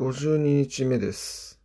52日目です。